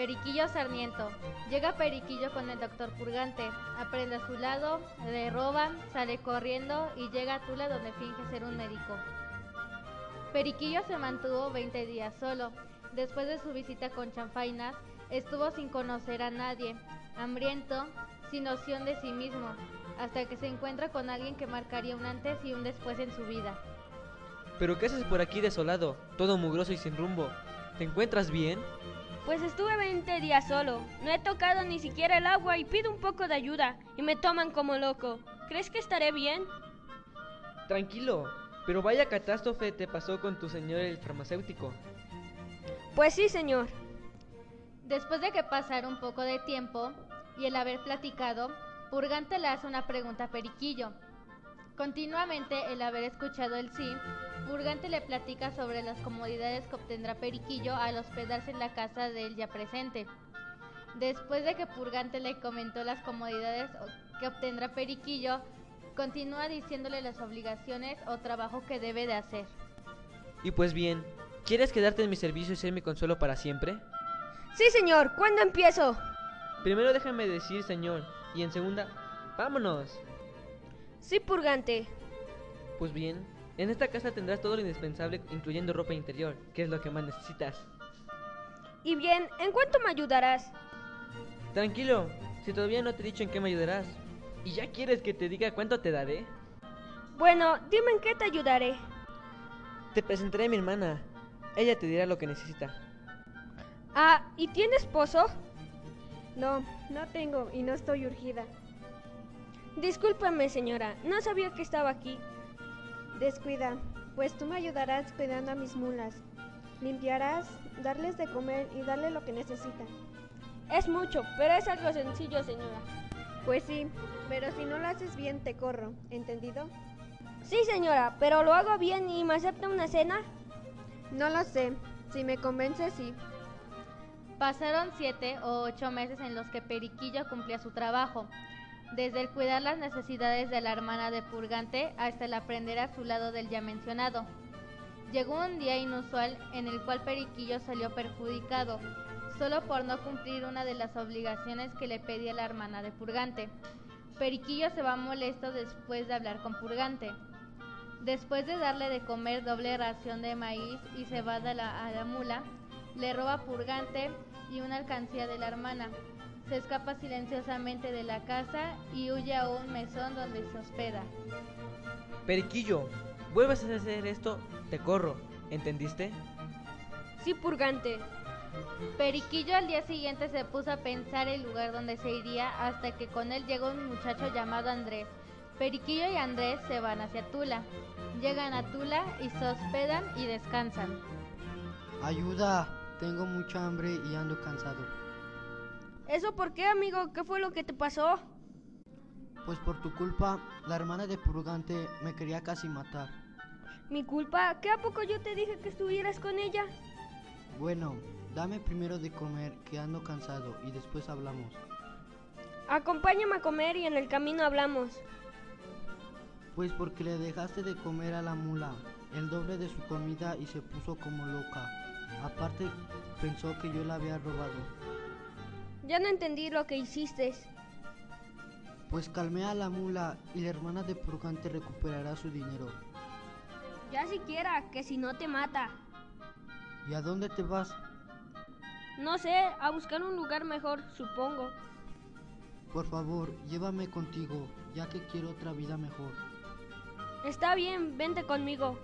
Periquillo Sarniento. Llega Periquillo con el doctor Purgante. Aprende a su lado, le roban, sale corriendo y llega a Tula donde finge ser un médico. Periquillo se mantuvo 20 días solo. Después de su visita con Chanfainas, estuvo sin conocer a nadie, hambriento, sin noción de sí mismo, hasta que se encuentra con alguien que marcaría un antes y un después en su vida. ¿Pero qué haces por aquí desolado, todo mugroso y sin rumbo? ¿Te encuentras bien? Pues estuve 20 días solo. No he tocado ni siquiera el agua y pido un poco de ayuda y me toman como loco. ¿Crees que estaré bien? Tranquilo, pero vaya catástrofe te pasó con tu señor el farmacéutico. Pues sí, señor. Después de que pasara un poco de tiempo y el haber platicado, Purgante le hace una pregunta a Periquillo. Continuamente el haber escuchado el sí, Purgante le platica sobre las comodidades que obtendrá Periquillo al hospedarse en la casa del ya presente. Después de que Purgante le comentó las comodidades que obtendrá Periquillo, continúa diciéndole las obligaciones o trabajo que debe de hacer. Y pues bien, ¿quieres quedarte en mi servicio y ser mi consuelo para siempre? Sí, señor. ¿Cuándo empiezo? Primero déjame decir, señor, y en segunda, vámonos. Sí, purgante. Pues bien, en esta casa tendrás todo lo indispensable, incluyendo ropa interior, que es lo que más necesitas. Y bien, ¿en cuánto me ayudarás? Tranquilo, si todavía no te he dicho en qué me ayudarás. ¿Y ya quieres que te diga cuánto te daré? Bueno, dime en qué te ayudaré. Te presentaré a mi hermana. Ella te dirá lo que necesita. Ah, ¿y tiene esposo? No, no tengo y no estoy urgida. Discúlpame, señora, no sabía que estaba aquí. Descuida, pues tú me ayudarás cuidando a mis mulas. Limpiarás, darles de comer y darle lo que necesitan. Es mucho, pero es algo sencillo, señora. Pues sí, pero si no lo haces bien te corro, ¿entendido? Sí, señora, pero lo hago bien y me acepta una cena. No lo sé, si me convence sí. Pasaron siete o ocho meses en los que Periquillo cumplía su trabajo, desde el cuidar las necesidades de la hermana de Purgante hasta el aprender a su lado del ya mencionado. Llegó un día inusual en el cual Periquillo salió perjudicado, solo por no cumplir una de las obligaciones que le pedía la hermana de Purgante. Periquillo se va molesto después de hablar con Purgante. Después de darle de comer doble ración de maíz y cebada a la, a la mula, le roba Purgante y una alcancía de la hermana. Se escapa silenciosamente de la casa y huye a un mesón donde se hospeda. Periquillo, vuelves a hacer esto, te corro, ¿entendiste? Sí, purgante. Periquillo al día siguiente se puso a pensar el lugar donde se iría hasta que con él llegó un muchacho llamado Andrés. Periquillo y Andrés se van hacia Tula. Llegan a Tula y se hospedan y descansan. Ayuda, tengo mucha hambre y ando cansado. ¿Eso por qué, amigo? ¿Qué fue lo que te pasó? Pues por tu culpa, la hermana de Purgante me quería casi matar. ¿Mi culpa? ¿Qué a poco yo te dije que estuvieras con ella? Bueno, dame primero de comer, que ando cansado, y después hablamos. Acompáñame a comer y en el camino hablamos. Pues porque le dejaste de comer a la mula el doble de su comida y se puso como loca. Aparte, pensó que yo la había robado. Ya no entendí lo que hiciste. Pues calmé a la mula y la hermana de Purgante recuperará su dinero. Ya siquiera, que si no te mata. ¿Y a dónde te vas? No sé, a buscar un lugar mejor, supongo. Por favor, llévame contigo, ya que quiero otra vida mejor. Está bien, vente conmigo.